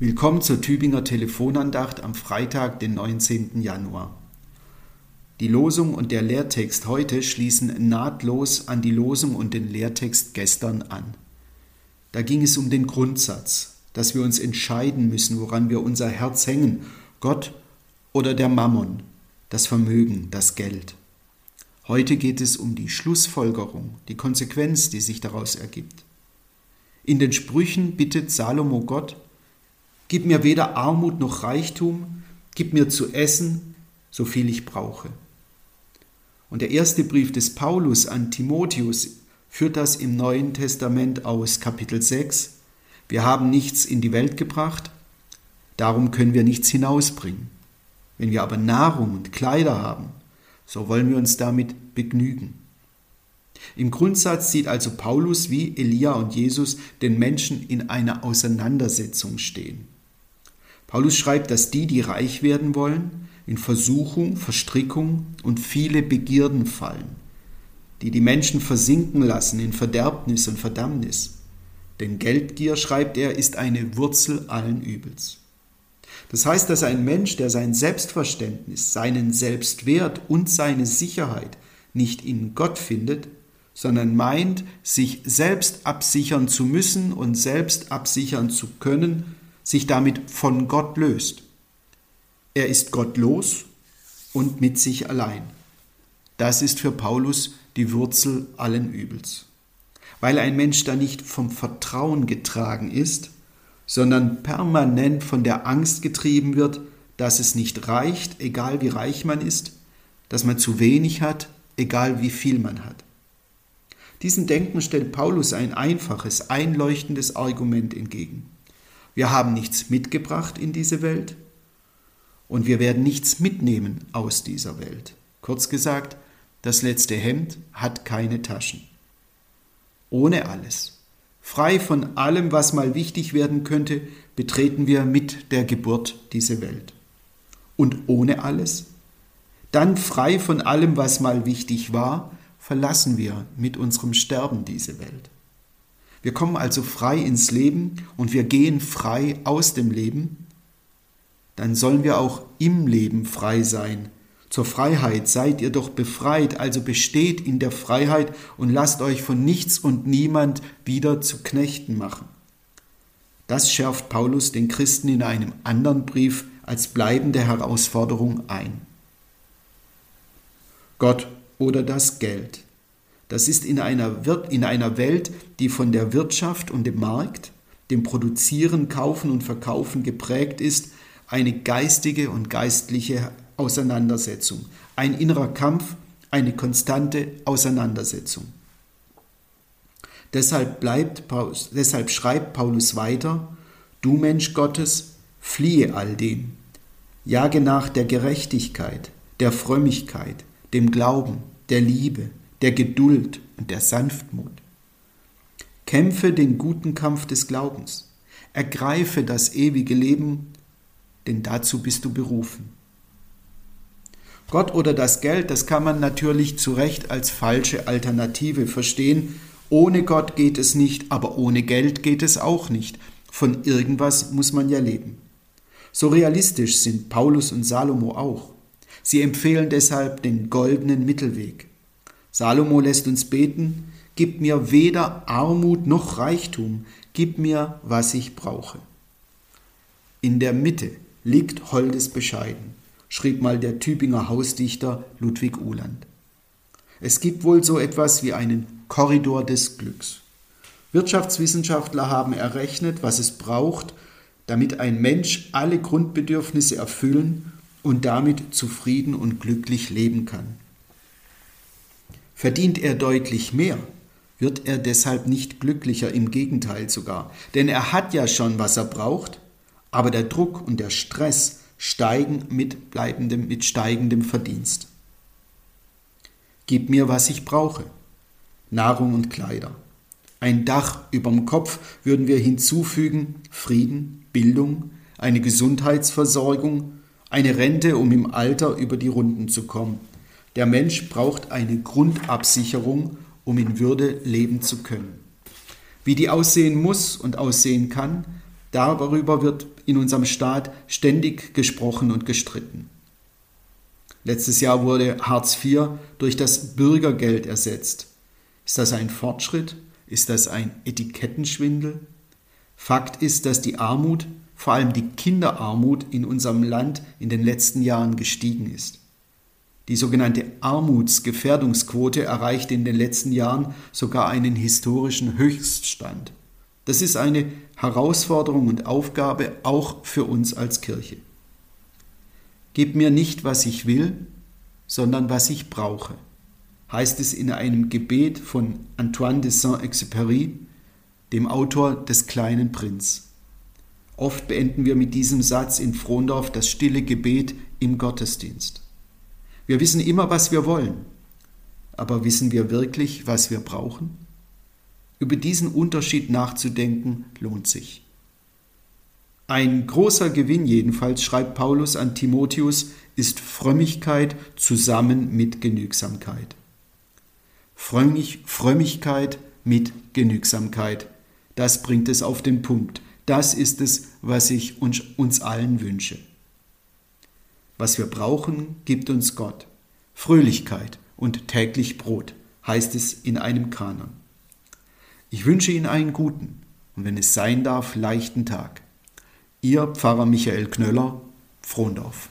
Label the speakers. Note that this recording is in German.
Speaker 1: Willkommen zur Tübinger Telefonandacht am Freitag, den 19. Januar. Die Losung und der Lehrtext heute schließen nahtlos an die Losung und den Lehrtext gestern an. Da ging es um den Grundsatz, dass wir uns entscheiden müssen, woran wir unser Herz hängen, Gott oder der Mammon, das Vermögen, das Geld. Heute geht es um die Schlussfolgerung, die Konsequenz, die sich daraus ergibt. In den Sprüchen bittet Salomo Gott, Gib mir weder Armut noch Reichtum, gib mir zu essen, so viel ich brauche. Und der erste Brief des Paulus an Timotheus führt das im Neuen Testament aus, Kapitel 6. Wir haben nichts in die Welt gebracht, darum können wir nichts hinausbringen. Wenn wir aber Nahrung und Kleider haben, so wollen wir uns damit begnügen. Im Grundsatz sieht also Paulus wie Elia und Jesus den Menschen in einer Auseinandersetzung stehen. Paulus schreibt, dass die, die reich werden wollen, in Versuchung, Verstrickung und viele Begierden fallen, die die Menschen versinken lassen in Verderbnis und Verdammnis. Denn Geldgier, schreibt er, ist eine Wurzel allen Übels. Das heißt, dass ein Mensch, der sein Selbstverständnis, seinen Selbstwert und seine Sicherheit nicht in Gott findet, sondern meint, sich selbst absichern zu müssen und selbst absichern zu können, sich damit von Gott löst. Er ist gottlos und mit sich allein. Das ist für Paulus die Wurzel allen Übels. Weil ein Mensch da nicht vom Vertrauen getragen ist, sondern permanent von der Angst getrieben wird, dass es nicht reicht, egal wie reich man ist, dass man zu wenig hat, egal wie viel man hat. Diesen Denken stellt Paulus ein einfaches, einleuchtendes Argument entgegen. Wir haben nichts mitgebracht in diese Welt und wir werden nichts mitnehmen aus dieser Welt. Kurz gesagt, das letzte Hemd hat keine Taschen. Ohne alles, frei von allem, was mal wichtig werden könnte, betreten wir mit der Geburt diese Welt. Und ohne alles, dann frei von allem, was mal wichtig war, verlassen wir mit unserem Sterben diese Welt. Wir kommen also frei ins Leben und wir gehen frei aus dem Leben, dann sollen wir auch im Leben frei sein. Zur Freiheit seid ihr doch befreit, also besteht in der Freiheit und lasst euch von nichts und niemand wieder zu Knechten machen. Das schärft Paulus den Christen in einem anderen Brief als bleibende Herausforderung ein. Gott oder das Geld. Das ist in einer, in einer Welt, die von der Wirtschaft und dem Markt, dem Produzieren, Kaufen und Verkaufen geprägt ist, eine geistige und geistliche Auseinandersetzung, ein innerer Kampf, eine konstante Auseinandersetzung. Deshalb, bleibt, deshalb schreibt Paulus weiter, du Mensch Gottes, fliehe all dem, jage nach der Gerechtigkeit, der Frömmigkeit, dem Glauben, der Liebe, der Geduld und der Sanftmut. Kämpfe den guten Kampf des Glaubens. Ergreife das ewige Leben, denn dazu bist du berufen. Gott oder das Geld, das kann man natürlich zu Recht als falsche Alternative verstehen. Ohne Gott geht es nicht, aber ohne Geld geht es auch nicht. Von irgendwas muss man ja leben. So realistisch sind Paulus und Salomo auch. Sie empfehlen deshalb den goldenen Mittelweg. Salomo lässt uns beten, gib mir weder Armut noch Reichtum, gib mir, was ich brauche. In der Mitte liegt Holdes bescheiden, schrieb mal der Tübinger Hausdichter Ludwig Uhland. Es gibt wohl so etwas wie einen Korridor des Glücks. Wirtschaftswissenschaftler haben errechnet, was es braucht, damit ein Mensch alle Grundbedürfnisse erfüllen und damit zufrieden und glücklich leben kann. Verdient er deutlich mehr, wird er deshalb nicht glücklicher, im Gegenteil sogar. Denn er hat ja schon, was er braucht, aber der Druck und der Stress steigen mit, bleibendem, mit steigendem Verdienst. Gib mir, was ich brauche. Nahrung und Kleider. Ein Dach überm Kopf würden wir hinzufügen, Frieden, Bildung, eine Gesundheitsversorgung, eine Rente, um im Alter über die Runden zu kommen. Der Mensch braucht eine Grundabsicherung, um in Würde leben zu können. Wie die aussehen muss und aussehen kann, Darüber wird in unserem Staat ständig gesprochen und gestritten. Letztes Jahr wurde Hartz IV durch das Bürgergeld ersetzt. Ist das ein Fortschritt? Ist das ein Etikettenschwindel? Fakt ist, dass die Armut, vor allem die Kinderarmut in unserem Land in den letzten Jahren gestiegen ist. Die sogenannte Armutsgefährdungsquote erreichte in den letzten Jahren sogar einen historischen Höchststand. Das ist eine Herausforderung und Aufgabe auch für uns als Kirche. Gib mir nicht, was ich will, sondern was ich brauche, heißt es in einem Gebet von Antoine de Saint-Exupéry, dem Autor des kleinen Prinz. Oft beenden wir mit diesem Satz in Frondorf das stille Gebet im Gottesdienst. Wir wissen immer, was wir wollen, aber wissen wir wirklich, was wir brauchen? Über diesen Unterschied nachzudenken lohnt sich. Ein großer Gewinn jedenfalls, schreibt Paulus an Timotheus, ist Frömmigkeit zusammen mit Genügsamkeit. Frömmig, Frömmigkeit mit Genügsamkeit, das bringt es auf den Punkt. Das ist es, was ich uns, uns allen wünsche. Was wir brauchen, gibt uns Gott. Fröhlichkeit und täglich Brot, heißt es in einem Kanon. Ich wünsche Ihnen einen guten und wenn es sein darf, leichten Tag. Ihr Pfarrer Michael Knöller, Frohndorf.